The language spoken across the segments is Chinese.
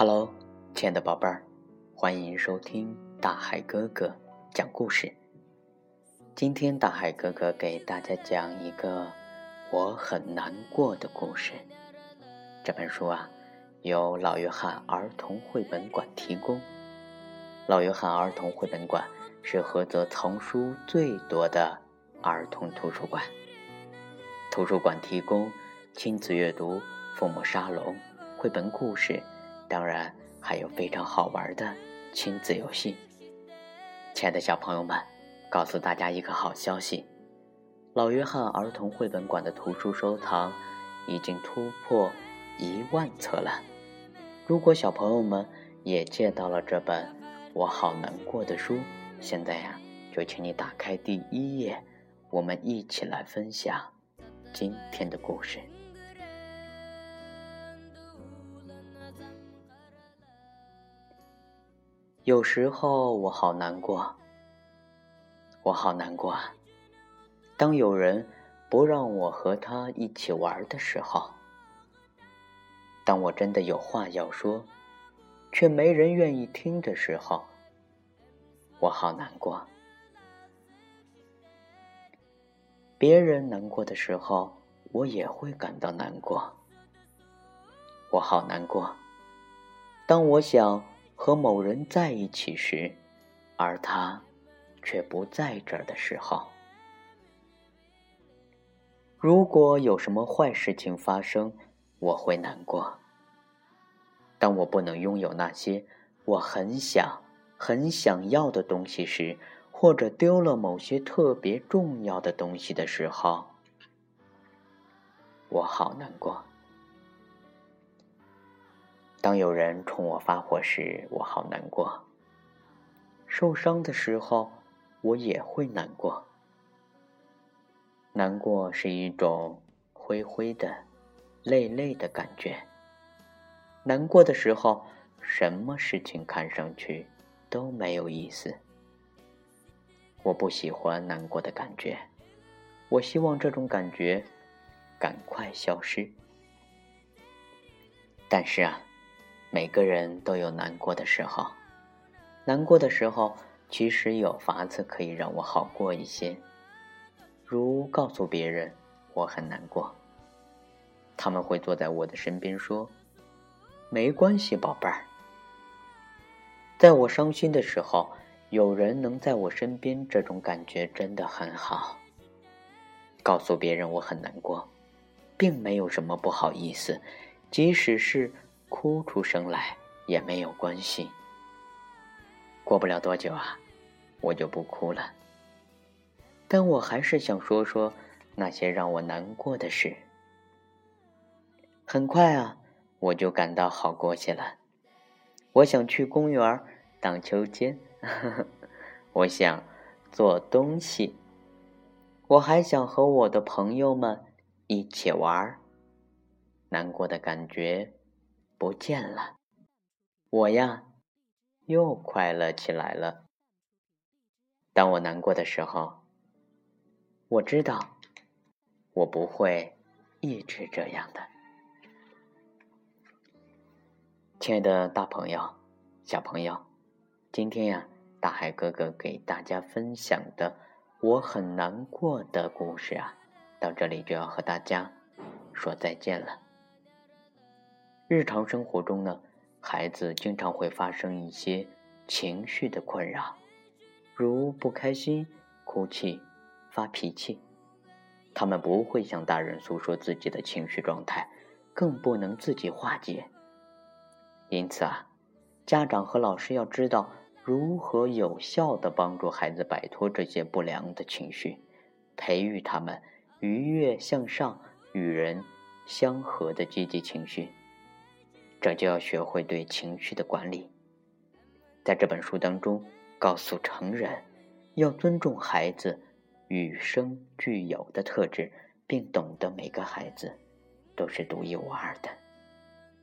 Hello，亲爱的宝贝儿，欢迎收听大海哥哥讲故事。今天大海哥哥给大家讲一个我很难过的故事。这本书啊，由老约翰儿童绘本馆提供。老约翰儿童绘本馆是菏泽藏书最多的儿童图书馆。图书馆提供亲子阅读、父母沙龙、绘本故事。当然，还有非常好玩的亲子游戏。亲爱的小朋友们，告诉大家一个好消息：老约翰儿童绘本馆的图书收藏已经突破一万册了。如果小朋友们也借到了这本《我好难过》的书，现在呀，就请你打开第一页，我们一起来分享今天的故事。有时候我好难过，我好难过啊！当有人不让我和他一起玩的时候，当我真的有话要说，却没人愿意听的时候，我好难过。别人难过的时候，我也会感到难过。我好难过。当我想。和某人在一起时，而他却不在这儿的时候，如果有什么坏事情发生，我会难过。当我不能拥有那些我很想、很想要的东西时，或者丢了某些特别重要的东西的时候，我好难过。当有人冲我发火时，我好难过。受伤的时候，我也会难过。难过是一种灰灰的、累累的感觉。难过的时候，什么事情看上去都没有意思。我不喜欢难过的感觉，我希望这种感觉赶快消失。但是啊。每个人都有难过的时候，难过的时候，其实有法子可以让我好过一些，如告诉别人我很难过。他们会坐在我的身边说：“没关系，宝贝儿。”在我伤心的时候，有人能在我身边，这种感觉真的很好。告诉别人我很难过，并没有什么不好意思，即使是。哭出声来也没有关系。过不了多久啊，我就不哭了。但我还是想说说那些让我难过的事。很快啊，我就感到好过些了。我想去公园荡秋千，我想做东西，我还想和我的朋友们一起玩。难过的感觉。不见了，我呀，又快乐起来了。当我难过的时候，我知道，我不会一直这样的。亲爱的大朋友、小朋友，今天呀，大海哥哥给大家分享的我很难过的故事啊，到这里就要和大家说再见了。日常生活中呢，孩子经常会发生一些情绪的困扰，如不开心、哭泣、发脾气。他们不会向大人诉说自己的情绪状态，更不能自己化解。因此啊，家长和老师要知道如何有效的帮助孩子摆脱这些不良的情绪，培育他们愉悦向上、与人相和的积极情绪。这就要学会对情绪的管理。在这本书当中，告诉成人要尊重孩子与生俱有的特质，并懂得每个孩子都是独一无二的，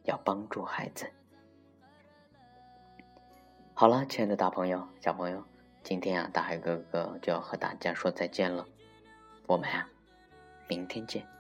要帮助孩子。好了，亲爱的大朋友、小朋友，今天啊，大海哥哥就要和大家说再见了。我们啊，明天见。